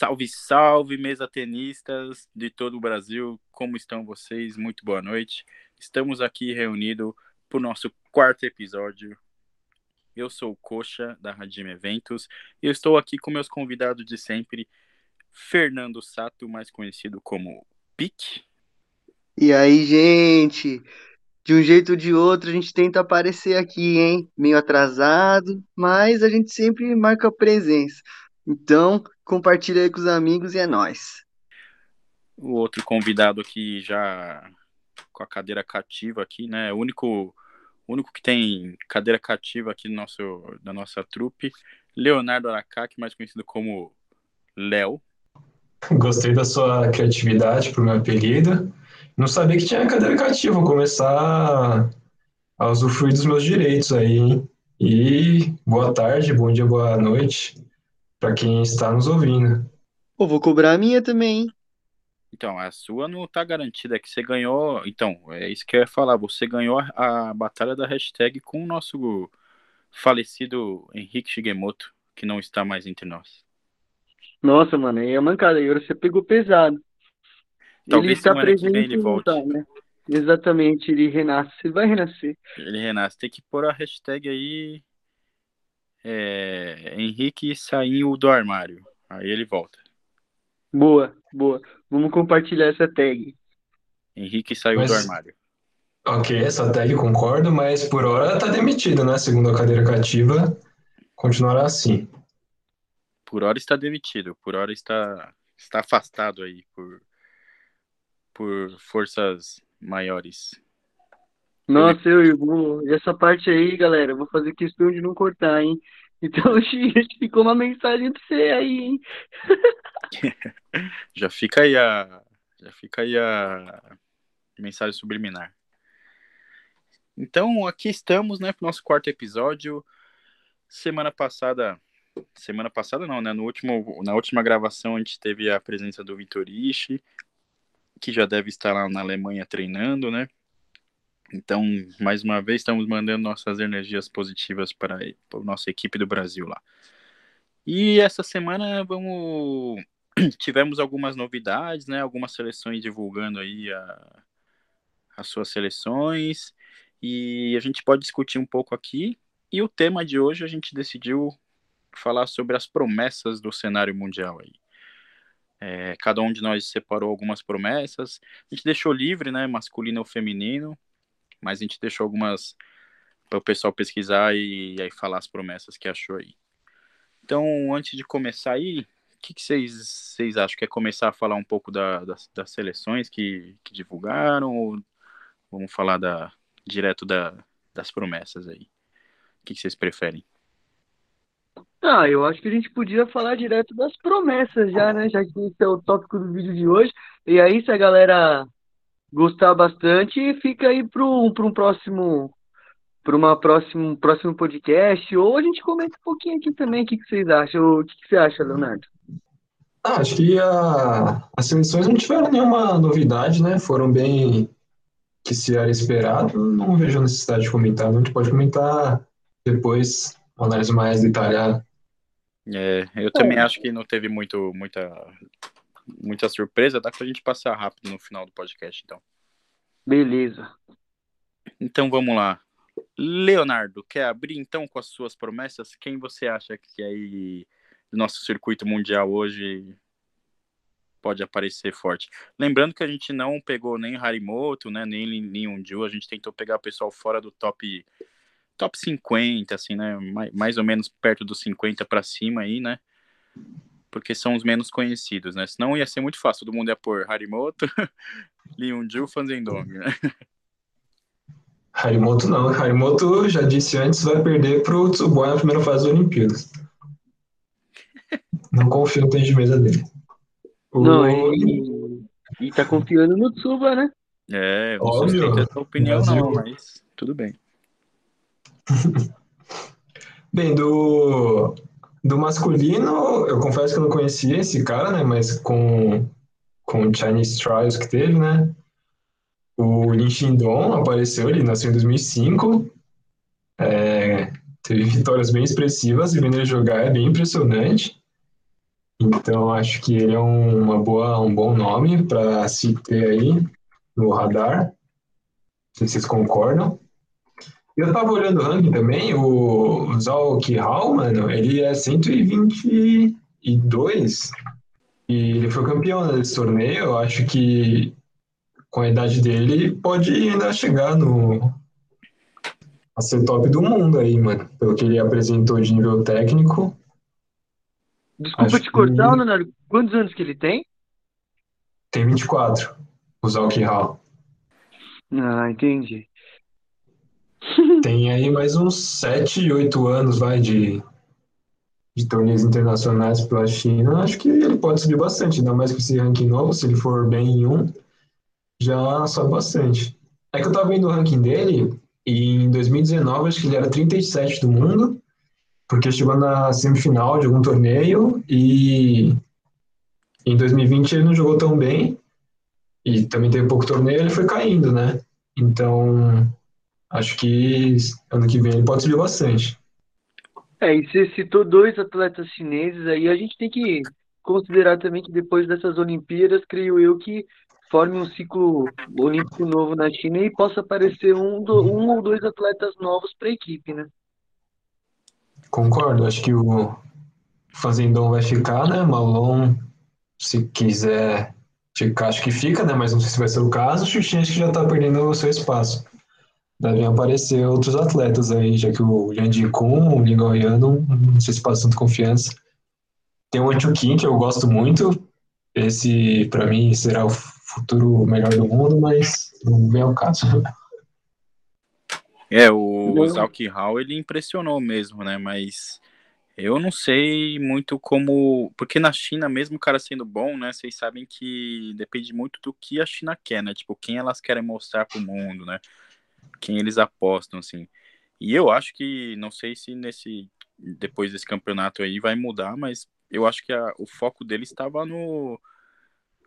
Salve, salve, mesa tenistas de todo o Brasil. Como estão vocês? Muito boa noite. Estamos aqui reunidos para o nosso quarto episódio. Eu sou o Coxa, da Radime Eventos, e eu estou aqui com meus convidados de sempre, Fernando Sato, mais conhecido como Pique. E aí, gente? De um jeito ou de outro, a gente tenta aparecer aqui, hein? Meio atrasado, mas a gente sempre marca presença. Então, compartilha aí com os amigos e é nóis. O outro convidado aqui já com a cadeira cativa aqui, né? O único, único que tem cadeira cativa aqui no nosso, da nossa trupe, Leonardo Aracaki, mais conhecido como Léo. Gostei da sua criatividade pro meu apelido. Não sabia que tinha cadeira cativa. Vou começar a usufruir dos meus direitos aí, hein? E boa tarde, bom dia, boa noite para quem está nos ouvindo. Pô, vou cobrar a minha também, hein? Então, a sua não tá garantida, é que você ganhou. Então, é isso que eu ia falar. Você ganhou a, a batalha da hashtag com o nosso falecido Henrique Shigemoto, que não está mais entre nós. Nossa, mano, aí é mancada. Aí você pegou pesado. Talvez ele está presente ele volte. né? Exatamente, ele renasce. Ele vai renascer. Ele renasce. Tem que pôr a hashtag aí. É, Henrique saiu do armário. Aí ele volta. Boa, boa. Vamos compartilhar essa tag. Henrique saiu Mas- do armário. Ok, essa tag concordo, mas por hora tá demitido, né? Segundo a cadeira cativa, continuará assim. Por hora está demitido. Por hora está, está afastado aí por, por forças maiores. Nossa, eu vou. E essa parte aí, galera, vou fazer questão de não cortar, hein? Então, gente, ficou uma mensagem pra você aí, hein? Já fica aí a. Já fica aí a mensagem subliminar. Então, aqui estamos, né, pro nosso quarto episódio. Semana passada. Semana passada não, né? No último, na última gravação a gente teve a presença do Vitor Ishi, que já deve estar lá na Alemanha treinando, né? Então, mais uma vez, estamos mandando nossas energias positivas para, a nossa equipe do Brasil lá. E essa semana vamos tivemos algumas novidades, né? Algumas seleções divulgando aí a- as suas seleções e a gente pode discutir um pouco aqui. E o tema de hoje a gente decidiu falar sobre as promessas do cenário mundial aí. É, cada um de nós separou algumas promessas. A gente deixou livre, né? Masculino ou feminino, mas a gente deixou algumas para o pessoal pesquisar e, aí falar as promessas que achou aí. Então, antes de começar aí, o que, que vocês, vocês acham? Quer começar a falar um pouco da- das, das seleções que, que divulgaram ou vamos falar da, direto da, das promessas aí? O que, que vocês preferem? Ah, eu acho que a gente podia falar direto das promessas já, né? Já que esse é o tópico do vídeo de hoje. E aí, se a galera gostar bastante, fica aí para um, um próximo, para uma próximo, um próximo podcast. Ou a gente comenta um pouquinho aqui também. O que, que vocês acham? O que, que você acha, Leonardo? Ah, acho que a- as seleções não tiveram nenhuma novidade, né? Foram bem que se era esperado. Não vejo a necessidade de comentar. A gente pode comentar depois, uma análise mais detalhada. É, eu também acho que não teve muito, muita, muita surpresa, dá pra gente passar rápido no final do podcast, então. Beleza. Então vamos lá. Leonardo, quer abrir então com as suas promessas? Quem você acha que aí do nosso circuito mundial hoje pode aparecer forte? Lembrando que a gente não pegou nem Harimoto, né, nem nenhum Ju, a gente tentou pegar o pessoal fora do top top 50, assim, né, mais, mais ou menos perto dos 50 para cima aí, né? Porque são os menos conhecidos, né? Senão ia ser muito fácil, todo mundo ia pôr Harimoto, Liunju, Fanzendong, né? Harimoto não. Harimoto, já disse antes, vai perder pro Tsuboi na primeira fase das Olimpíadas. Não confio no tênis de mesa dele. O- Não, e, e tá confiando no Tsuba, né? É, não Óbvio, sustento essa opinião Brasil. não, mas tudo bem. Bem, do, do masculino, eu confesso que eu não conhecia esse cara, né? Mas com, com o Chinese Trials que teve, né? O Lin Xindong apareceu, ele nasceu em 2005. É, teve vitórias bem expressivas e vendo ele jogar é bem impressionante. Então acho que ele é um, uma boa, um bom nome para se ter aí no radar. Não sei se vocês concordam. Eu tava olhando o ranking também, o Zalk Hall, mano, ele é 122 e ele foi campeão desse torneio. Eu acho que com a idade dele pode ainda chegar no a ser top do mundo aí, mano. Pelo que ele apresentou de nível técnico. Desculpa Acho te cortar, que- Leonardo. Quantos anos que ele tem? Tem 24, o Zalk Hall. Ah, entendi. Tem aí mais uns 7, 8 anos, vai, de, de torneios internacionais pela China. Acho que ele pode subir bastante, ainda mais com esse ranking novo. Se ele for bem em um, já sobe bastante. É que eu tava vendo o ranking dele, e em 2019 acho que ele era 37 do mundo, porque chegou na semifinal de algum torneio, e em 2020 ele não jogou tão bem, e também teve pouco torneio, ele foi caindo, né? Então, acho que ano que vem ele pode subir bastante. É, e você citou dois atletas chineses aí, a gente tem que considerar também que depois dessas Olimpíadas, creio eu que forme um ciclo olímpico novo na China e possa aparecer um, do- um ou dois atletas novos para a equipe, né? Concordo, acho que o Fazendon vai ficar, né? Malon, se quiser ficar, acho que fica, né? Mas não sei se vai ser o caso. O Xuxinha acho que já tá perdendo o seu espaço. Devem aparecer outros atletas aí, já que o Yang Kun, o Lin Gaoyan, não, sei se passa tanta confiança. Tem o Antukin, que eu gosto muito. Esse, pra mim, será o futuro melhor do mundo, mas não vem ao caso. É, o Não. Zalk Hall, ele impressionou mesmo, né? Mas eu não sei muito como. Porque na China, mesmo o cara sendo bom, né? Vocês sabem que depende muito do que a China quer, né? Tipo, quem elas querem mostrar pro mundo, né? Quem eles apostam, assim. E eu acho que, não sei se nesse. Depois desse campeonato aí vai mudar, mas eu acho que a- o foco dele estava no.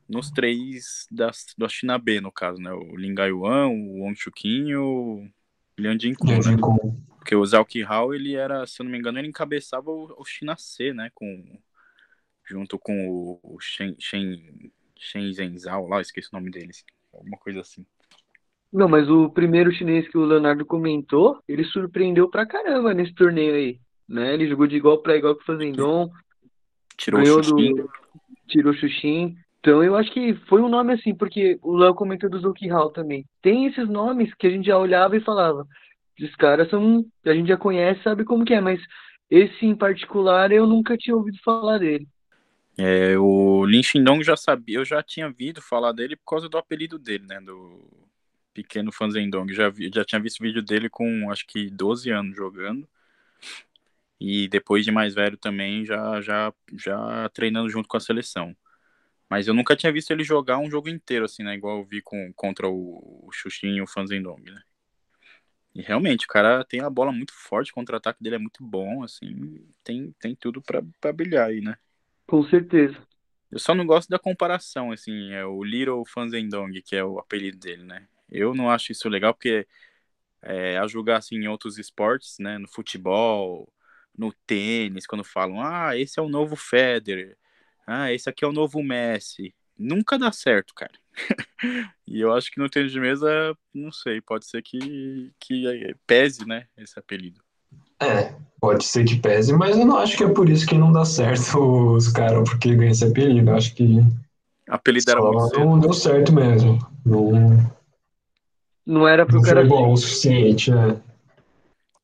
Nos três da, da China B, no caso, né? O Lin Gaiwan, o Wang Chuqin e o Liang Jinkun, né? Porque o Zhao Hao, ele era, se eu não me engano, ele encabeçava o, o China C, né? Com, junto com o, o Shen, Shen, Shen Zhenzhao lá, esqueci o nome deles. Alguma coisa assim. Não, mas o primeiro chinês que o Leonardo comentou, ele surpreendeu pra caramba nesse torneio aí, né? Ele jogou de igual pra igual com o Fazendon, Tirou ganhou o Xuxin. do tirou o Xuxin. Então eu acho que foi um nome assim, porque o Léo comentou do Zuki Hao também. Tem esses nomes que a gente já olhava e falava, esses caras são, a gente já conhece, sabe como que é, mas esse em particular eu nunca tinha ouvido falar dele. É, o Lin Xindong já sabia, eu já tinha ouvido falar dele por causa do apelido dele, né? Do pequeno Fanzendong. Já, vi, já tinha visto vídeo dele com acho que 12 anos jogando. E depois de mais velho também, já, já, já treinando junto com a seleção. Mas eu nunca tinha visto ele jogar um jogo inteiro, assim, né? Igual eu vi com, contra o, o Xuxin e o Fanzendong, né? E realmente, o cara tem a bola muito forte, o contra-ataque dele é muito bom, assim, tem, tem tudo pra, pra brilhar aí, né? Com certeza. Eu só não gosto da comparação, assim, é o Little Fanzendong, que é o apelido dele, né? Eu não acho isso legal, porque é, a julgar, assim, em outros esportes, né, no futebol, no tênis, quando falam, ah, esse é o novo Federer, ah, esse aqui é o novo Messi, nunca dá certo, cara. e eu acho que no tênis de mesa, não sei, pode ser que, que pese, né, esse apelido. É, pode ser que pese, mas eu não acho que é por isso que não dá certo os caras porque ganham esse apelido. Eu acho que Apelido era muito não deu certo mesmo. Não, Não era pro não cara foi bom o suficiente, né?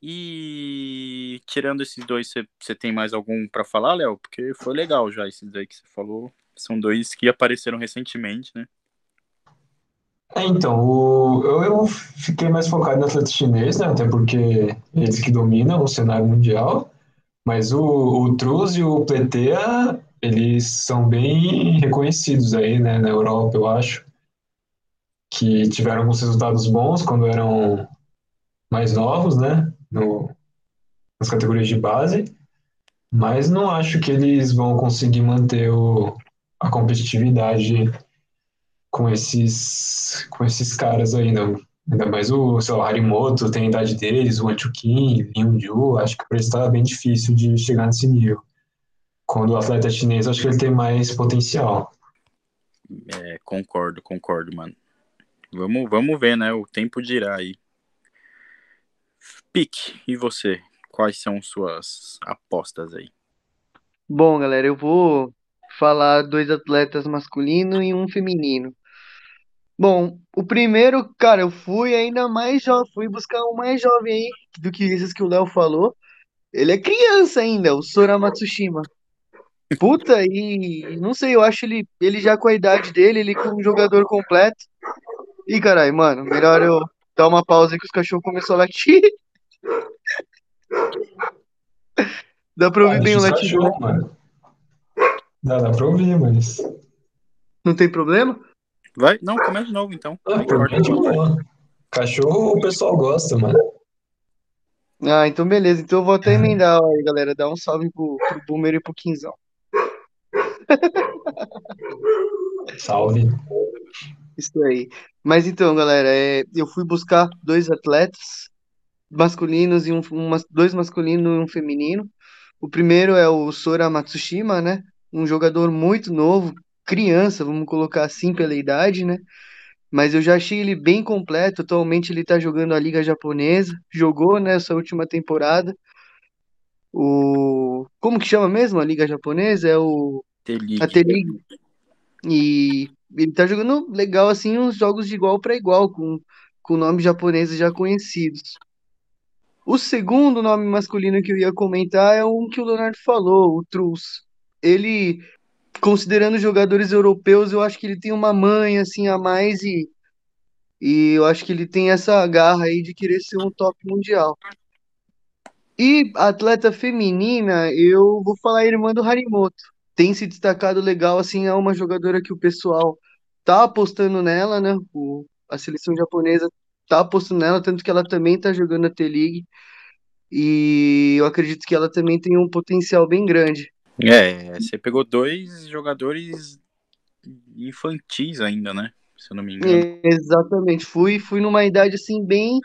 E tirando esses dois, você tem mais algum pra falar, Léo? Porque foi legal já esses daí que você falou. São dois que apareceram recentemente, né? É, então, o, eu, eu fiquei mais focado no atleta chinês, né? Até porque eles que dominam o cenário mundial. Mas o, o Truz e o Pletea, eles são bem reconhecidos aí, né? Na Europa, eu acho. Que tiveram alguns resultados bons quando eram mais novos, né? No, nas categorias de base. Mas não acho que eles vão conseguir manter o, a competitividade com esses, com esses caras aí, não. Ainda mais o, sei lá, o Harimoto tem a idade deles, o Anchukin, Liu Ju, acho que para eles tá bem difícil de chegar nesse nível. quando o atleta chinês, acho que ele tem mais potencial. É, concordo, concordo, mano. Vamos, vamos ver, né? O tempo dirá aí. Pique, e você? Quais são suas apostas aí? Bom, galera, eu vou falar dois atletas masculino e um feminino. Bom, o primeiro, cara, eu fui ainda mais jovem, fui buscar um mais jovem aí do que esses que o Léo falou. Ele é criança ainda, o Sora Matsushima. Puta, e não sei, eu acho ele, ele já com a idade dele, ele com um jogador completo. Ih, caralho, mano, melhor eu dar uma pausa aí que os cachorros começaram a latir. Dá pra ouvir Ah, bem o latido, cachorros, mano. Dá, dá pra ouvir, mas. Não tem problema? Vai? Não, começa de novo então. Ah, boa. Cachorro o pessoal gosta, mano. Ah, então beleza. Então eu vou até emendar aí, galera. Dá um salve pro, pro Boomer e pro Quinzão. Salve. Isso aí. Mas então, galera, é, eu fui buscar dois atletas masculinos e um, um dois masculinos e um feminino. O primeiro é o Sora Matsushima, né? Um jogador muito novo, criança, vamos colocar assim pela idade, né? Mas eu já achei ele bem completo. Atualmente ele tá jogando a Liga Japonesa. Jogou nessa última temporada. O... Como que chama mesmo a Liga Japonesa? É o... T-League. A T-League. E ele tá jogando legal, assim, uns jogos de igual para igual, com, com nomes japoneses já conhecidos. O segundo nome masculino que eu ia comentar é um que o Leonardo falou, o Trus. Ele, considerando jogadores europeus, eu acho que ele tem uma manha, assim, a mais e, e eu acho que ele tem essa garra aí de querer ser um top mundial. E atleta feminina, eu vou falar a irmã do Harimoto. Tem se destacado legal, assim, é uma jogadora que o pessoal tá apostando nela, né? O, a seleção japonesa tá apostando nela, tanto que ela também tá jogando a T-League. E eu acredito que ela também tem um potencial bem grande. É, você pegou dois jogadores infantis ainda, né? Se eu não me engano. É, exatamente. Fui, fui numa idade assim bem,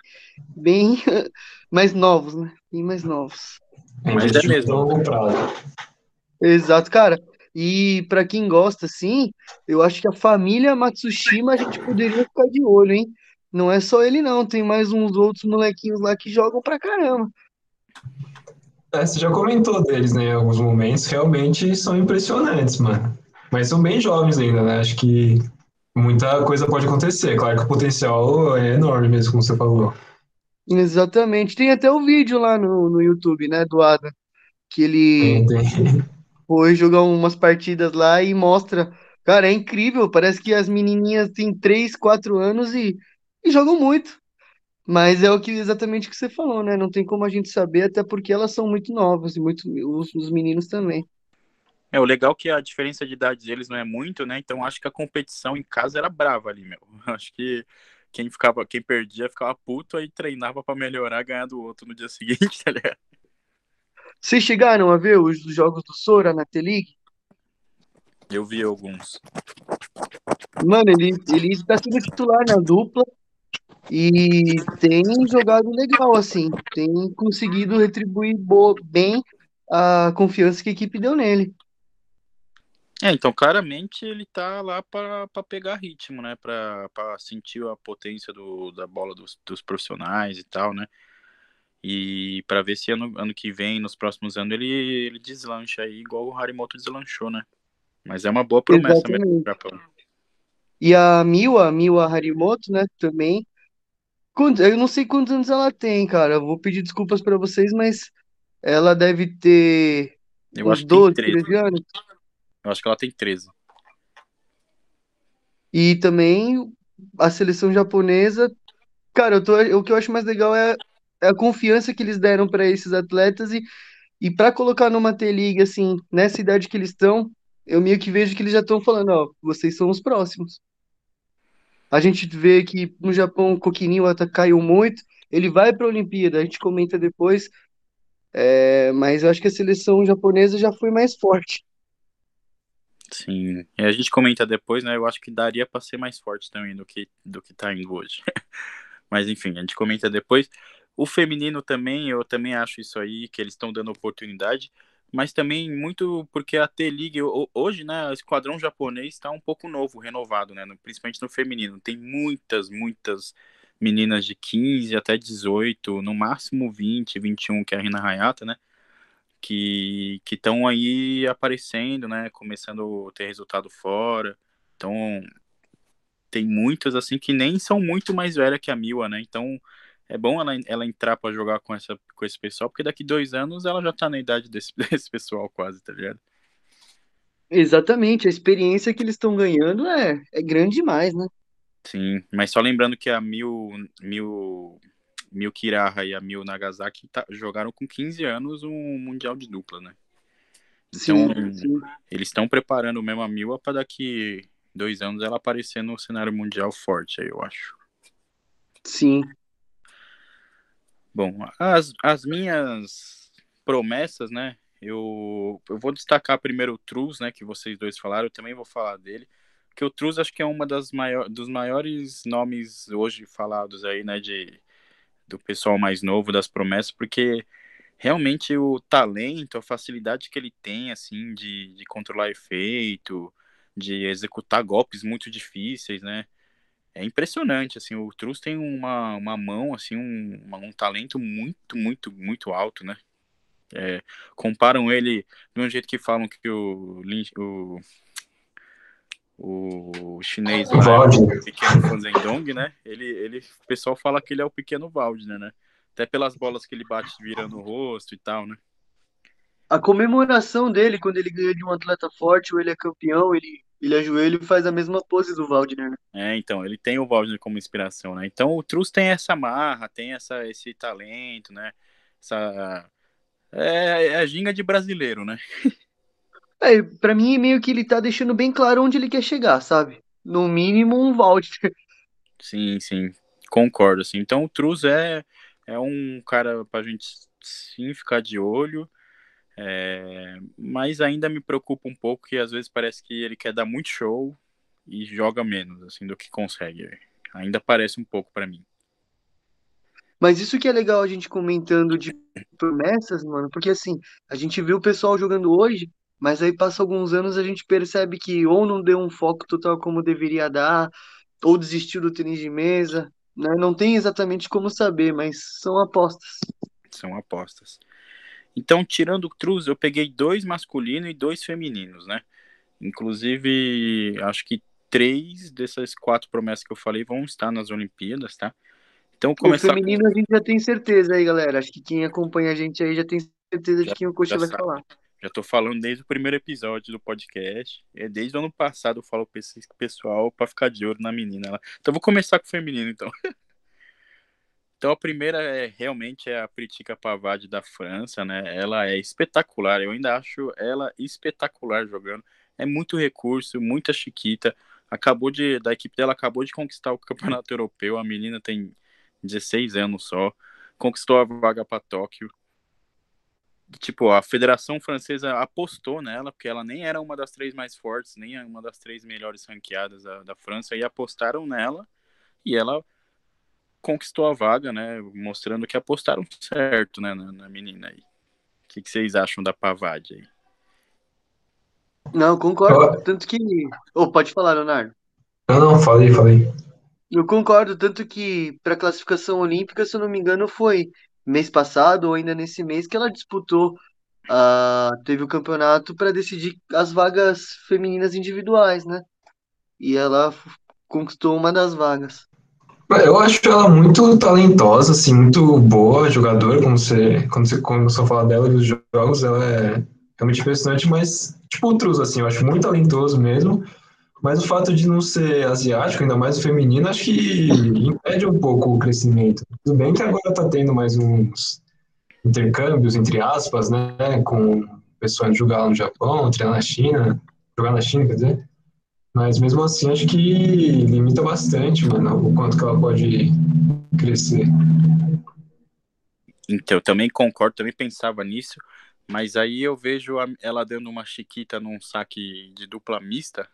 bem mais novos, né? Bem mais novos. Mas é mesmo. longo prazo. Exato, cara. E pra quem gosta, assim, eu acho que a família Matsushima a gente poderia ficar de olho, hein? Não é só ele, não. Tem mais uns outros molequinhos lá que jogam pra caramba. É, você já comentou deles, né? Em alguns momentos, realmente são impressionantes, mano. Mas são bem jovens ainda, né? Acho que muita coisa pode acontecer. Claro que o potencial é enorme mesmo, como você falou. Exatamente. Tem até o vídeo lá no, no YouTube, né, do Adam, que ele. Foi jogar umas partidas lá e mostra. Cara, é incrível. Parece que as menininhas têm 3, 4 anos e, e jogam muito. Mas é o que exatamente o que você falou, né? Não tem como a gente saber, até porque elas são muito novas e muito os, os meninos também. É, o legal é que a diferença de idade deles não é muito, né? Então acho que a competição em casa era brava ali, meu. Acho que quem ficava, quem perdia ficava puto aí treinava pra melhorar, ganhar do outro no dia seguinte, tá ligado? Vocês chegaram a ver os jogos do Sora na T-League? Eu vi alguns. Mano, ele, ele tá sendo titular na dupla e tem jogado legal, assim. Tem conseguido retribuir bo- bem a confiança que a equipe deu nele. É, então claramente ele tá lá pra pegar ritmo, né? Pra sentir a potência do, da bola dos, dos profissionais e tal, né? E pra ver se ano, ano que vem, nos próximos anos, ele, ele deslancha aí, igual o Harimoto deslanchou, né? Mas é uma boa promessa mesmo Exatamente. pro Japão. E a Miwa, Miwa Harimoto, né, também. Eu não sei quantos anos ela tem, cara. Eu vou pedir desculpas pra vocês, mas ela deve ter Eu uns acho que tem 12, 13. 13 anos. Eu acho que ela tem 13. E também a seleção japonesa, cara, eu tô, o que eu acho mais legal é a confiança que eles deram para esses atletas e, e para colocar numa T-League, assim, nessa idade que eles estão, eu meio que vejo que eles já estão falando, ó, vocês são os próximos. A gente vê que no Japão o Iwata caiu muito, ele vai para a Olimpíada, a gente comenta depois, é, mas eu acho que a seleção japonesa já foi mais forte. Sim. E a gente comenta depois, né? Eu acho que daria pra ser mais forte também do que, do que tá indo hoje. Mas enfim, a gente comenta depois. O feminino também, eu também acho isso aí, que eles estão dando oportunidade. mas também muito porque a T-League, hoje, né, o esquadrão japonês está um pouco novo, renovado, né, principalmente no feminino. Tem muitas, muitas meninas de 15 até 18, no máximo 20, 21, que é a Rina Hayata, né, que estão aí aparecendo, né, começando a ter resultado fora. Então, tem muitas, assim, que nem são muito mais velhas que a Miwa, né, então é bom ela, ela entrar para jogar com, essa, com esse pessoal, porque daqui dois anos ela já tá na idade desse, desse pessoal quase, tá ligado? Exatamente, a experiência que eles estão ganhando é, é grande demais, né? Sim, mas só lembrando que a Mil, Mil, Mil Kiraha e a Mil Nagasaki tá, jogaram com 15 anos um Mundial de dupla, né? Então, sim, sim. eles estão preparando mesmo a Mil para daqui dois anos ela aparecer no cenário mundial forte, aí eu acho. Sim, Bom, as, as minhas promessas, né? Eu, eu vou destacar primeiro o Truz, né? Que vocês dois falaram, eu também vou falar dele. Que o Truz acho que é uma das maior, dos maiores nomes hoje falados aí, né? De, do pessoal mais novo das promessas, porque realmente o talento, a facilidade que ele tem, assim, de, de controlar efeito, de executar golpes muito difíceis, né? É impressionante, assim, o Trus tem uma, uma mão, assim, um, um talento muito, muito, muito alto, né? É, comparam ele de um jeito que falam que o, o, o chinês o lá, é o pequeno Fanzendong, né? Ele, ele, o pessoal fala que ele é o pequeno Waldner, né? Até pelas bolas que ele bate virando o rosto e tal, né? A comemoração dele quando ele ganha de um atleta forte ou ele é campeão, ele ele ajoelha e faz a mesma pose do Waldner, né? É, então, ele tem o Waldner como inspiração, né? Então o Trus tem essa marra, tem essa, esse talento, né? Essa. É, é a ginga de brasileiro, né? É, pra mim, meio que ele tá deixando bem claro onde ele quer chegar, sabe? No mínimo, um Waldner. Sim, sim, concordo, assim. Então o Trus é, é um cara pra gente sim ficar de olho. É, mas ainda me preocupa um pouco que às vezes parece que ele quer dar muito show e joga menos assim do que consegue. Ainda parece um pouco para mim. Mas isso que é legal a gente comentando de promessas, mano, porque assim, a gente viu o pessoal jogando hoje, mas aí passa alguns anos a gente percebe que ou não deu um foco total como deveria dar, ou desistiu do tênis de mesa, né? Não tem exatamente como saber, mas são apostas. São apostas. Então, tirando o Cruz, eu peguei dois masculinos e dois femininos, né? Inclusive, acho que três dessas quatro promessas que eu falei vão estar nas Olimpíadas, tá? Então, começar... O feminino a gente já tem certeza aí, galera. Acho que quem acompanha a gente aí já tem certeza já, de quem o Coxa vai sabe. falar. Já tô falando desde o primeiro episódio do podcast. É desde o ano passado eu falo pra esse pessoal pra ficar de olho na menina. Então, vou começar com o feminino, então. Então a primeira é realmente é a Pritika Pavard da França, né? Ela é espetacular, eu ainda acho ela espetacular jogando. É muito recurso, muita chiquita. Acabou de da equipe dela acabou de conquistar o Campeonato Europeu. A menina tem 16 anos só, conquistou a vaga para Tóquio. Tipo, a Federação Francesa apostou nela, porque ela nem era uma das três mais fortes, nem uma das três melhores ranqueadas da, da França, e apostaram nela, e ela conquistou a vaga, né? Mostrando que apostaram certo, né, na, na menina aí. O que, que, vocês acham da Pavade aí? Não, concordo. Tanto que. Oh, pode falar, Leonardo. Não, não, falei, falei. Eu concordo, tanto que para a classificação olímpica, se eu não me engano, foi mês passado ou ainda nesse mês que ela disputou, uh, teve o campeonato para decidir as vagas femininas individuais, né? E ela conquistou uma das vagas. Eu acho ela muito talentosa, assim, muito boa jogadora, como você, quando você começou a falar dela dos jogos, ela é realmente impressionante, mas tipo outros, assim, eu acho muito talentoso mesmo. Mas o fato de não ser asiático, ainda mais feminino, acho que impede um pouco o crescimento. Tudo bem que agora tá tendo mais uns intercâmbios, entre aspas, né, com pessoas jogar no Japão, treinar na China, jogar na China, quer dizer. Mas mesmo assim, acho que limita bastante, mano, o quanto que ela pode crescer. Então, eu também concordo, também pensava nisso, mas aí eu vejo ela dando uma chiquita num saque de dupla mista,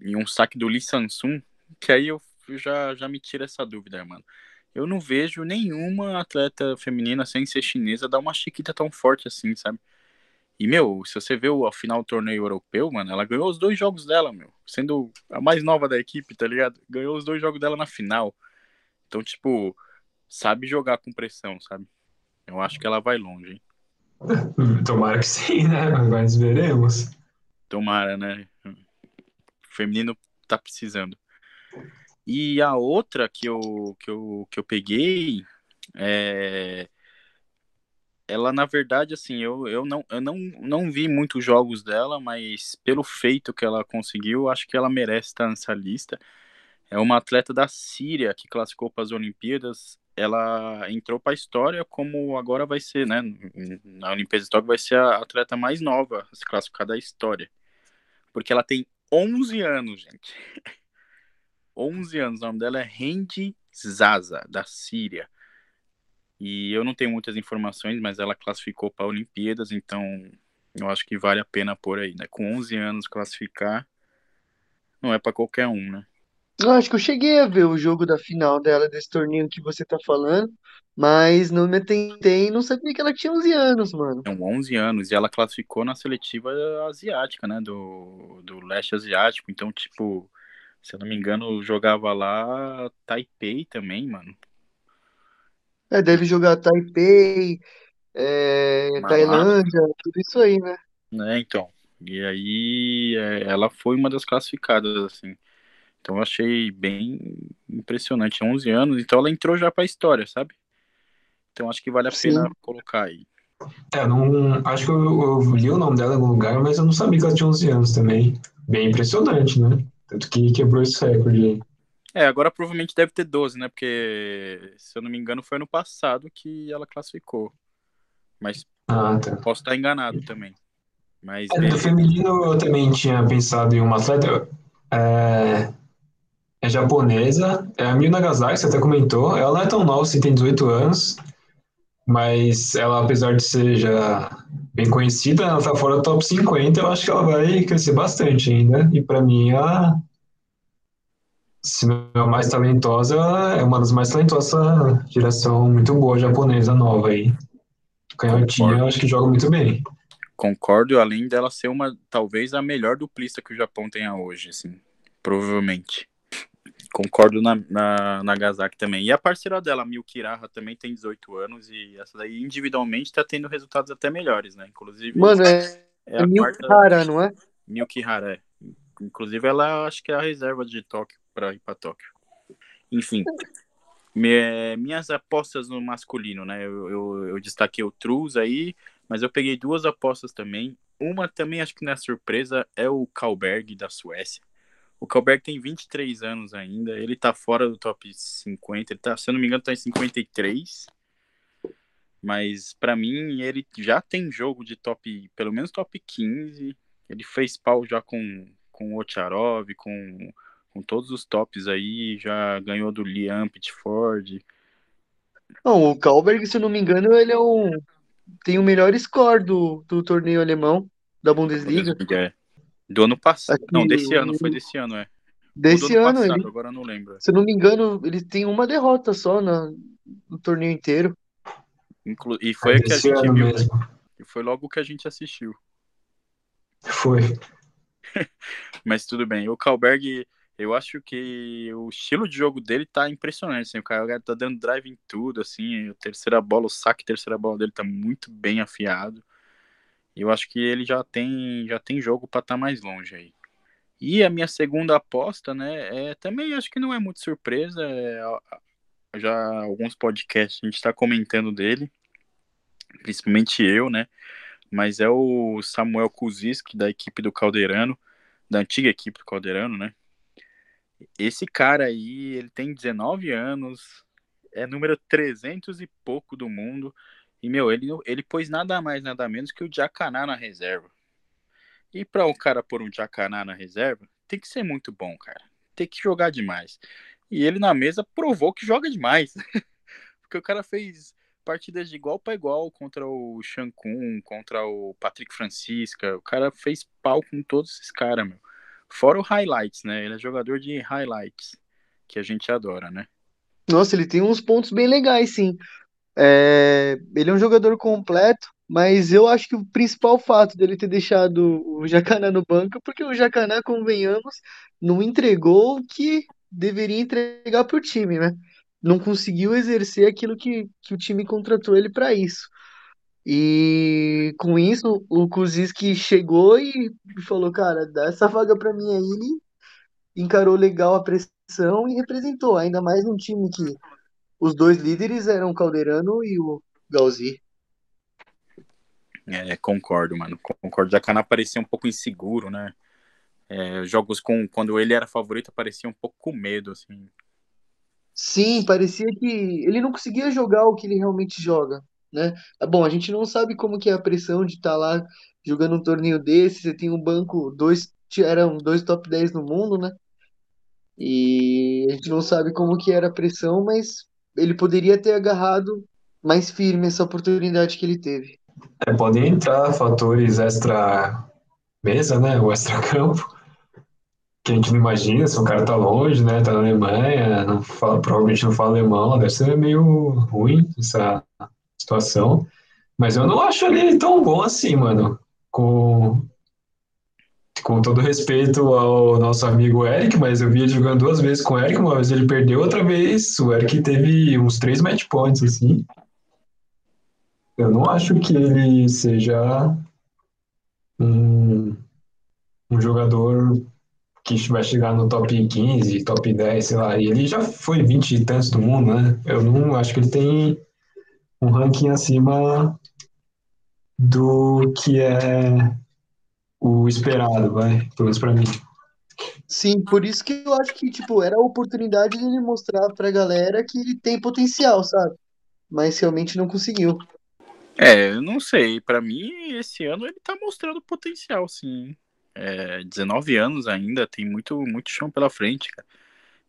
e um saque do Lee Samsung, que aí eu já, já me tira essa dúvida, mano. Eu não vejo nenhuma atleta feminina sem ser chinesa dar uma chiquita tão forte assim, sabe? E, meu, se você vê o final do torneio europeu, mano, ela ganhou os dois jogos dela, meu. Sendo a mais nova da equipe, tá ligado? Ganhou os dois jogos dela na final. Então, tipo, sabe jogar com pressão, sabe? Eu acho que ela vai longe, hein? Tomara que sim, né? Mas veremos. Tomara, né? O feminino tá precisando. E a outra que eu, que eu, que eu peguei é ela na verdade assim eu, eu, não, eu não, não vi muitos jogos dela mas pelo feito que ela conseguiu acho que ela merece estar nessa lista. É uma atleta da Síria que classificou para as Olimpíadas. Ela entrou para a história como agora vai ser né? Na Olimpíada de Tóquio vai ser a atleta mais nova a se classificar da história. Porque ela tem 11 anos gente. 11 anos. O nome dela é Hendi Zaza da Síria e eu não tenho muitas informações, mas ela classificou para Olimpíadas, então eu acho que vale a pena por aí, né? Com 11 anos classificar não é para qualquer um, né? Eu acho que eu cheguei a ver o jogo da final dela, desse torneio que você tá falando, mas não me atentei não sabia que ela tinha 11 anos, mano. São 11 anos e ela classificou na seletiva asiática, né? Do, do leste asiático. Então, tipo, se eu não me engano, jogava lá Taipei também, mano. É, deve jogar Taipei, é. Tailândia, tudo isso aí, né? né? Então, e aí é, ela foi uma das classificadas, assim. Então eu achei bem impressionante, 11 anos, então ela entrou já pra história, sabe? Então acho que vale a Sim. pena colocar aí. É, não, acho que eu, eu li o nome dela em algum lugar, mas eu não sabia que ela tinha 11 anos também. Bem impressionante, né? Tanto que quebrou esse recorde aí. É, agora provavelmente deve ter 12, né? Porque, se eu não me engano, foi ano passado que ela classificou. Mas Ah, tá. posso estar enganado também. Mas É, do feminino eu também tinha pensado em uma atleta. É, é japonesa, é a Miu Nagasaki, você até comentou. Ela não é tão nova, assim, tem 18 anos, mas ela, apesar de ser já bem conhecida, ela tá fora do top 50, eu acho que ela vai crescer bastante ainda. E pra mim, ela, se não é a mais talentosa, ela é uma das mais talentosas geração muito boa japonesa nova aí. Canhotinha, eu acho que joga muito bem. concordo, além dela ser uma, talvez, a melhor duplista que o Japão tenha hoje, assim. Provavelmente. Concordo na, na Nagasaki também. E a parceira dela, a Milkiraha, também tem 18 anos e essa daí individualmente tá tendo resultados até melhores, né? Inclusive, Mano, é, é é a mil quarta não é? Milkihara, é. Inclusive, ela acho que é a reserva de Tóquio para ir para Tóquio. Enfim, me- minhas apostas no masculino, né? Eu, eu, eu destaquei o Truz aí, mas eu peguei duas apostas também. Uma também acho que não é surpresa, é o Kalberg da Suécia. O Kalberg tem 23 anos ainda, ele tá fora do top 50, ele tá, se eu não me engano, tá em 53. Mas pra mim ele já tem jogo de top, pelo menos top 15. Ele fez pau já com, com o Ocharov, com, com todos os tops aí, já ganhou do Liam Pitford. Não, o Kalberg, se eu não me engano, ele é um. Tem o melhor score do, do torneio alemão da Bundesliga. É. Do ano passado. Aqui- Não, desse ano, foi desse ano, é. Desse ano passado, ele, agora eu não lembro. se eu não me engano, ele tem uma derrota só na, no torneio inteiro. Inclu- E foi a que a gente viu. mesmo. E foi logo que a gente assistiu. Foi. Mas tudo bem. O Kalberg, eu acho que o estilo de jogo dele tá impressionante. Assim. O cara tá dando drive em tudo, assim. A terceira bola, o saque terceira bola dele tá muito bem afiado. Eu acho que ele já tem, já tem jogo para estar mais longe aí. E a minha segunda aposta, né, é também acho que não é muito surpresa. é, já alguns podcasts a gente está comentando dele, principalmente eu, né? Mas é o Samuel Kuziski da equipe do Caldeirano, da antiga equipe do Caldeirano, né? Esse cara aí, ele tem 19 anos, é número 300 e pouco do mundo. E, meu, ele, ele pôs nada mais, nada menos que o Jacaná na reserva. E para o cara pôr um Jacaná na reserva, tem que ser muito bom, cara. Tem que jogar demais. E ele na mesa provou que joga demais. Porque o cara fez partidas de igual para igual contra o Shankun, contra o Patrick Francisca. O cara fez pau com todos esses caras, meu. Fora o highlights, né? Ele é jogador de highlights, que a gente adora, né? Nossa, ele tem uns pontos bem legais, sim. É, ele é um jogador completo, Mas eu acho que o principal fato dele ter deixado o Jacaná no banco é porque o Jacaná, convenhamos, não entregou o que deveria entregar para o time, né? Não conseguiu exercer aquilo que, que o time contratou ele para isso. E com isso, o Kuziski chegou e falou: Cara, dá essa vaga para mim aí. Ele encarou legal a pressão e representou, ainda mais num time que os dois líderes eram o Calderano e o Galzi. É, concordo, mano. Concordo. Jacaná parecia um pouco inseguro, né? É, jogos com quando ele era favorito parecia um pouco com medo, assim. Sim, parecia que ele não conseguia jogar o que ele realmente joga, né? Ah, bom, a gente não sabe como que é a pressão de estar tá lá jogando um torneio desse, você tem um banco, dois, eram dois top 10 no mundo, né? E a gente não sabe como que era a pressão, mas ele poderia ter agarrado mais firme essa oportunidade que ele teve. É, podem entrar fatores extra mesa, né? O extra campo, que a gente não imagina, se o cara tá longe, né? Tá na Alemanha, não fala, provavelmente não fala alemão, deve ser meio ruim essa situação. Mas eu não acho ele tão bom assim, mano. Com, com todo respeito ao nosso amigo Eric, mas eu vi ele jogando duas vezes com o Eric, uma vez ele perdeu, outra vez o Eric teve uns três match points, assim. Eu não acho que ele seja um, um jogador que vai chegar no top 15, top 10, sei lá. E ele já foi 20 e tantos do mundo, né? Eu não acho que ele tem um ranking acima do que é o esperado, vai, pelo menos pra mim. Sim, por isso que eu acho que, tipo, era a oportunidade de ele mostrar pra galera que ele tem potencial, sabe? Mas realmente não conseguiu. É, eu não sei. Para mim, esse ano ele tá mostrando potencial, sim. É, 19 anos ainda, tem muito, muito chão pela frente, cara.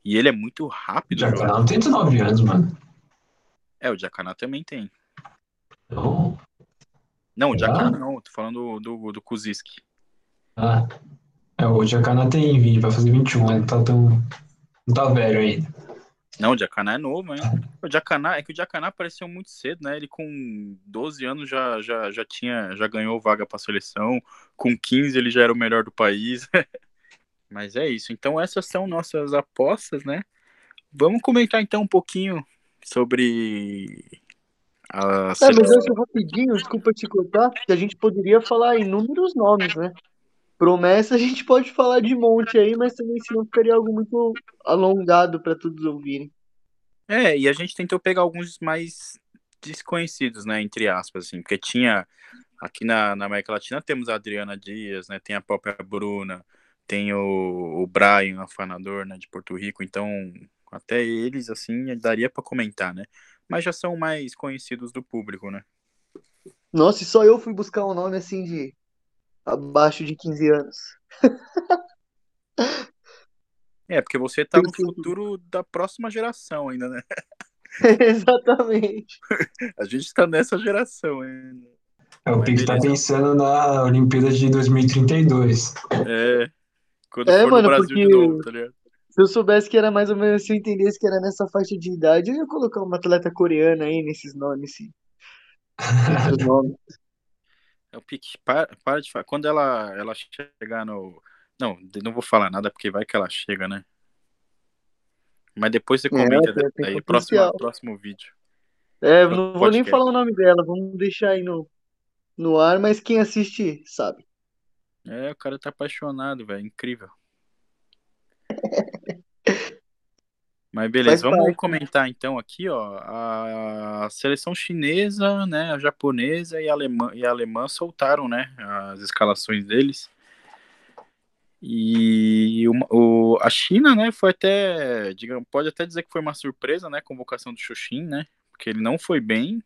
E ele é muito rápido. Jacaná não tem 19 anos, mano. É, o Jacaná também tem. Não. Não, o Jacaná não, tô falando do, do, do Kuziski. Ah. É, o Jacaná tem 20, vai fazer 21, ele tá tão. Não tá velho ainda. Não, o Jacaná é novo, hein? O Jacaná, é que o Jacaná apareceu muito cedo, né? Ele com 12 anos já, já, já tinha, já ganhou vaga para seleção. Com 15 ele já era o melhor do país. Mas é isso. Então essas são nossas apostas, né? Vamos comentar então um pouquinho sobre a. É, mas eu rapidinho, desculpa te cortar, que a gente poderia falar inúmeros nomes, né? Promessa a gente pode falar de monte aí, mas também se não ficaria algo muito alongado para todos ouvirem. É, e a gente tentou pegar alguns mais desconhecidos, né, entre aspas, assim, porque tinha aqui na, na América Latina temos a Adriana Dias, né, tem a própria Bruna, tem o, o Brian, afanador, né, de Porto Rico, então até eles, assim, daria para comentar, né, mas já são mais conhecidos do público, né. Nossa, e só eu fui buscar um nome, assim, de abaixo de 15 anos. É, porque você tá no futuro da próxima geração ainda, né? Exatamente. A gente tá nessa geração ainda. É, o Pique tá pensando na Olimpíada de 2032. É. Quando é, for mano, no Brasil de novo, tá ligado? Se eu soubesse que era mais ou menos, se eu entendesse que era nessa faixa de idade, eu ia colocar uma atleta coreana aí nesses nomes, sim. Nesses nomes. É o pique. Para, para de falar. Quando ela, ela chegar no. Não, não vou falar nada porque vai que ela chega, né? Mas depois você é, comenta é, aí, próximo, próximo vídeo. É, não vou nem falar o nome dela, vamos deixar aí no, no ar, mas quem assiste sabe. É, o cara tá apaixonado, velho, incrível. Mas beleza, Faz vamos parte. comentar então aqui, ó, a seleção chinesa, né, a japonesa e a alemã, e a alemã soltaram, né, as escalações deles. E o, o, a China, né, foi até, digamos, pode até dizer que foi uma surpresa, né, a convocação do Xuxin, né, porque ele não foi bem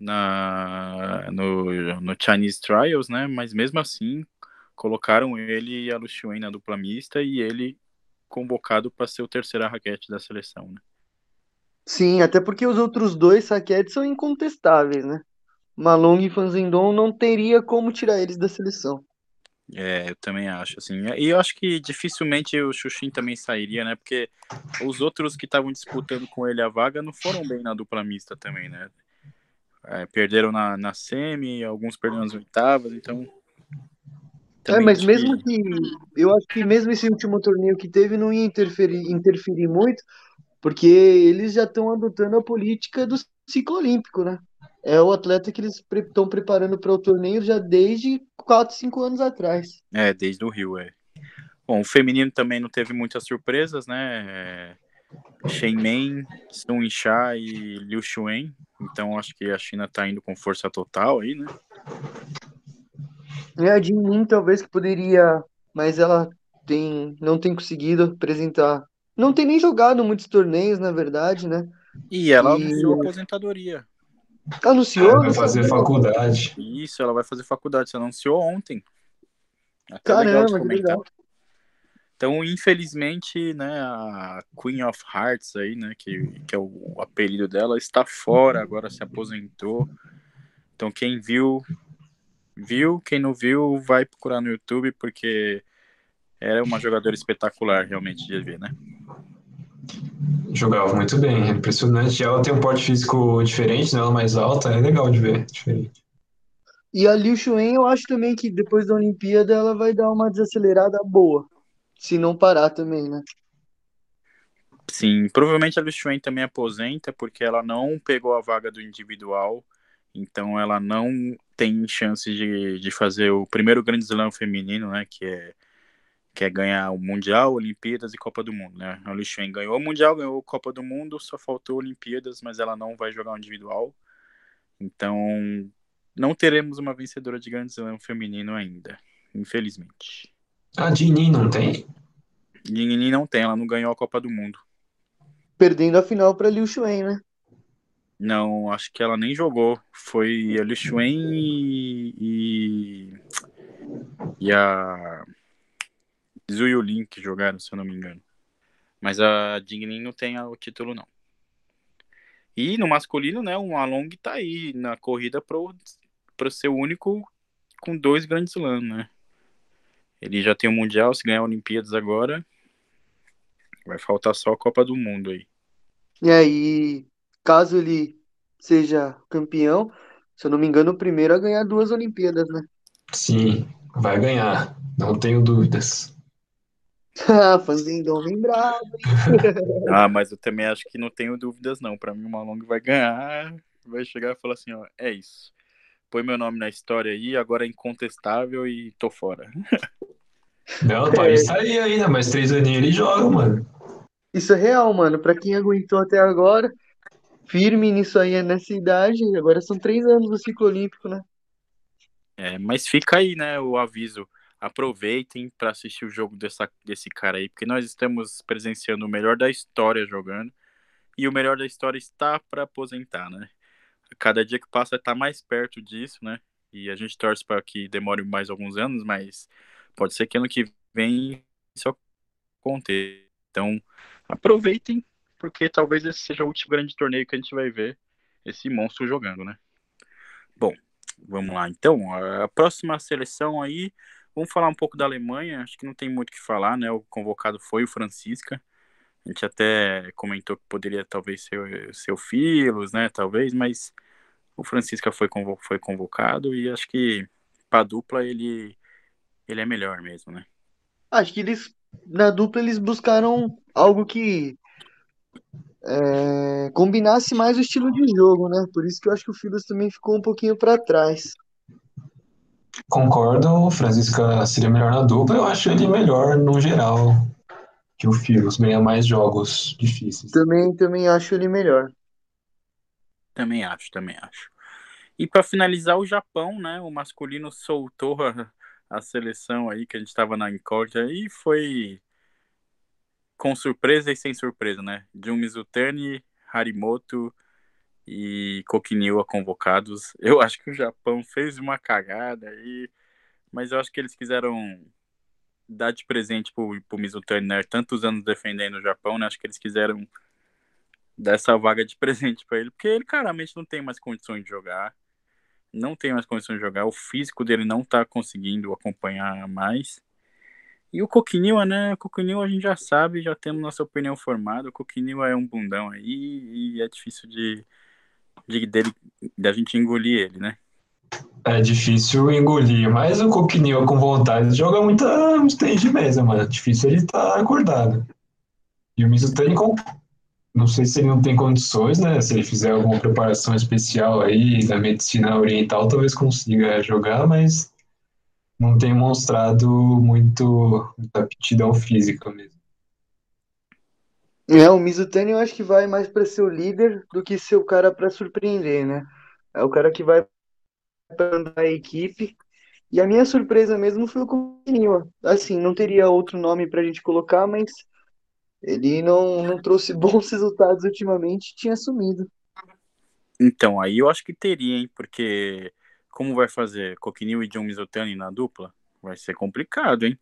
na no, no Chinese Trials, né, mas mesmo assim colocaram ele e a Lu Xuen na dupla mista e ele convocado para ser o terceiro raquete da seleção, né? Sim, até porque os outros dois raquetes são incontestáveis, né? Malong e Fanzendon não teria como tirar eles da seleção. É, eu também acho, assim. E eu acho que dificilmente o Xuxin também sairia, né? Porque os outros que estavam disputando com ele a vaga não foram bem na dupla mista também, né? é, perderam na, na semi, alguns perderam nas oitavas, então. É, mas mesmo que. Eu acho que mesmo esse último torneio que teve não ia interferir, interferir muito, porque eles já estão adotando a política do ciclo olímpico, né? É o atleta que eles estão pre preparando para o torneio já desde 4, 5 anos atrás. É, desde o Rio, é. Bom, o feminino também não teve muitas surpresas, né? Shen Men, Sun Yixia e Liu Xuen. Então acho que a China está indo com força total aí, né? É, a Jin talvez que poderia, mas ela tem, não tem conseguido apresentar. Não tem nem jogado muitos torneios, na verdade, né? E ela e... anunciou aposentadoria. Anunciou? Ela vai fazer faculdade. Isso, ela vai fazer faculdade. Você anunciou ontem. Até Caramba, que legal. Então, infelizmente, né, a Queen of Hearts aí, né, que, que é o apelido dela, está fora, agora se aposentou. Então, quem viu, viu, quem não viu, vai procurar no YouTube, porque era uma jogadora espetacular, realmente, de ver, né? Jogava muito bem, impressionante. Ela tem um porte físico diferente, né? Ela é mais alta, é legal de ver, diferente. E a Liu Xuen, eu acho também que depois da Olimpíada ela vai dar uma desacelerada boa se não parar também, né? Sim, provavelmente a Liu Xuen também aposenta porque ela não pegou a vaga do individual, então ela não tem chance de, de fazer o primeiro grande slam feminino, né, que é que é ganhar o Mundial, Olimpíadas e Copa do Mundo, né? A Liu Xuen ganhou o Mundial, ganhou a Copa do Mundo, só faltou Olimpíadas, mas ela não vai jogar o individual. Então, não teremos uma vencedora de grande slam feminino ainda, infelizmente. A Dinin não tem? Dinin não tem, ela não ganhou a Copa do Mundo. Perdendo a final para Liu Xuen, né? Não, acho que ela nem jogou. Foi a Xuen e, e, e a Zhu Yulin que jogaram, se eu não me engano. Mas a Dignin não tem o título, não. E no masculino, né, o Along tá aí na corrida para ser o único com dois grandes lãs, né? Ele já tem o Mundial, se ganhar Olimpíadas agora, vai faltar só a Copa do Mundo aí. E aí, caso ele seja campeão, se eu não me engano, o primeiro a ganhar duas Olimpíadas, né? Sim, vai ganhar, não tenho dúvidas. Ah, fãzinho do homem bravo. ah, mas eu também acho que não tenho dúvidas, não. Para mim, o Malong vai ganhar, vai chegar e falar assim: ó, é isso. Põe meu nome na história aí, agora é incontestável e tô fora. Não, pode é. sair ainda, mas três aninhos ele joga, mano. Isso é real, mano. Pra quem aguentou até agora, firme nisso aí, nessa idade, agora são três anos do ciclo olímpico, né? É, mas fica aí, né, o aviso. Aproveitem para assistir o jogo dessa, desse cara aí, porque nós estamos presenciando o melhor da história jogando. E o melhor da história está para aposentar, né? Cada dia que passa está mais perto disso, né? E a gente torce para que demore mais alguns anos, mas Pode ser que ano que vem isso aconteça. Então, aproveitem, porque talvez esse seja o último grande torneio que a gente vai ver esse monstro jogando, né? Bom, vamos lá. Então, a próxima seleção aí, vamos falar um pouco da Alemanha. Acho que não tem muito o que falar, né? O convocado foi o Francisca. A gente até comentou que poderia talvez ser, ser o Filos, né? Talvez, mas o Francisca foi, foi convocado e acho que para dupla ele ele é melhor mesmo, né? Acho que eles, na dupla, eles buscaram algo que é, combinasse mais o estilo de jogo, né? Por isso que eu acho que o Filos também ficou um pouquinho para trás. Concordo, o Francisca seria melhor na dupla, eu acho ele melhor no geral que o Filos, ganha mais jogos difíceis. Também, também acho ele melhor. Também acho, também acho. E para finalizar, o Japão, né? O masculino soltou a, a seleção aí que a gente estava na incógnita e foi com surpresa e sem surpresa, né? Jun Mizutani, Harimoto e Kokiniwa convocados. Eu acho que o Japão fez uma cagada aí, mas eu acho que eles quiseram dar de presente pro, pro Mizutani, né? Tantos anos defendendo o Japão, né? Acho que eles quiseram dar essa vaga de presente para ele, porque ele claramente não tem mais condições de jogar não tem mais condições de jogar, o físico dele não tá conseguindo acompanhar mais. E o Coquinil, né? O Coquinil a gente já sabe, já temos nossa opinião formada. O Coquinil é um bundão aí e é difícil de, de, dele, da gente engolir ele, né? É difícil engolir, mas o Coquinho com vontade de jogar muita, tempo de mesa, mano. É difícil ele estar tá acordado. E o Mizutani, não sei se ele não tem condições, né? Se ele fizer alguma preparação especial aí da medicina oriental, talvez consiga jogar, mas não tem mostrado muito muita aptidão física mesmo. É, o Mizutani eu acho que vai mais para ser o líder do que ser o cara para surpreender, né? É o cara que vai para a equipe. E a minha surpresa mesmo foi o Coutinho. Assim, não teria outro nome para a gente colocar, mas ele não, não trouxe bons resultados ultimamente, tinha sumido. Então, aí eu acho que teria, hein? Porque como vai fazer Coquinho e John Mizutani na dupla? Vai ser complicado, hein?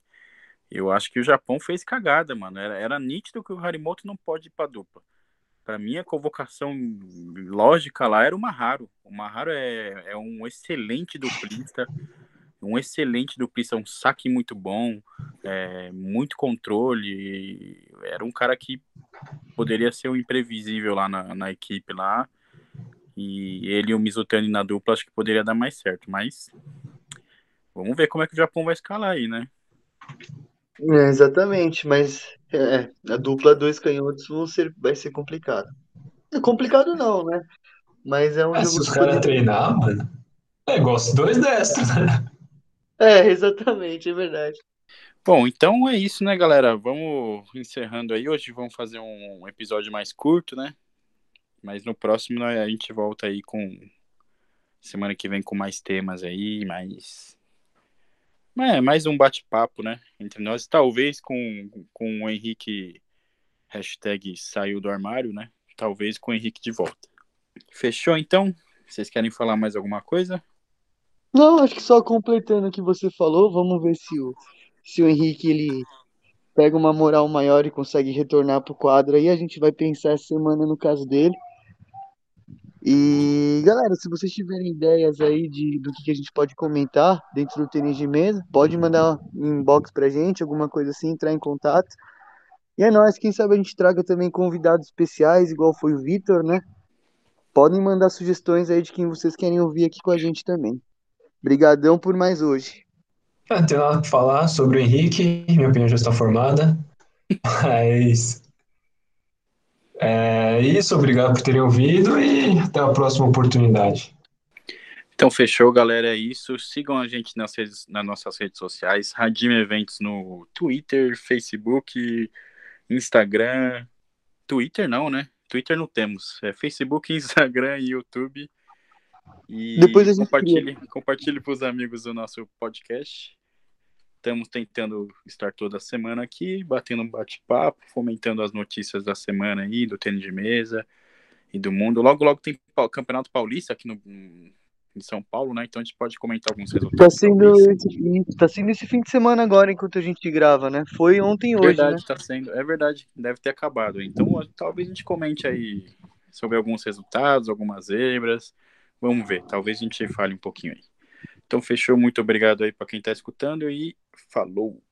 Eu acho que o Japão fez cagada, mano. Era, era nítido que o Harimoto não pode ir pra dupla. Para mim, a convocação lógica lá era o Maharo. O Maharo é, é um excelente duplista, um excelente duplista, um saque muito bom, é, muito controle. Era um cara que poderia ser um imprevisível lá na, na equipe lá. E ele e o Mizutani na dupla acho que poderia dar mais certo, mas vamos ver como é que o Japão vai escalar aí, né? É, exatamente, mas é, a dupla dois canhotos vão ser, vai ser complicado. É complicado não, né? Mas é um é, jogo se os caras treinar, mano, é igual dois destros, né? É, exatamente, é verdade. Bom, então é isso, né, galera? Vamos encerrando aí. Hoje vamos fazer um episódio mais curto, né? Mas no próximo a gente volta aí com. Semana que vem com mais temas aí, mais. É, mais um bate-papo, né? Entre nós. Talvez com, com o Henrique. Hashtag saiu do armário, né? Talvez com o Henrique de volta. Fechou então? Vocês querem falar mais alguma coisa? Não, acho que só completando o que você falou, vamos ver se o, se o Henrique ele pega uma moral maior e consegue retornar pro quadro aí. A gente vai pensar essa semana no caso dele. E galera, se vocês tiverem ideias aí de, do que, a gente pode comentar dentro do tênis de mesa, pode mandar um inbox pra gente, alguma coisa assim, entrar em contato. E é nóis, quem sabe a gente traga também convidados especiais, igual foi o Vitor, né? Podem mandar sugestões aí de quem vocês querem ouvir aqui com a gente também. Obrigadão por mais hoje. Ah, tem nada falar sobre o Henrique, minha opinião já está formada. Mas é isso, obrigado por terem ouvido e até a próxima oportunidade. Então, fechou, galera. É isso. Sigam a gente nas, redes, nas nossas redes sociais. Radim Eventos no Twitter, Facebook, Instagram. Twitter não, né? Twitter não temos. É Facebook, Instagram e YouTube. E Depois a gente compartilhe, compartilhe para os amigos o nosso podcast. Estamos tentando estar toda semana aqui, batendo um bate-papo, fomentando as notícias da semana aí, do tênis de mesa e do mundo. Logo, logo tem o Campeonato Paulista aqui no, em São Paulo, né? Então a gente pode comentar alguns resultados. Tá sendo, esse, tá sendo esse fim de semana agora, enquanto a gente grava, né? Foi ontem e hoje. Verdade, né? tá sendo. É verdade, deve ter acabado. Então talvez a gente comente aí sobre alguns resultados, algumas zebras. Vamos ver, talvez a gente fale um pouquinho aí. Então, fechou. Muito obrigado aí para quem está escutando e falou.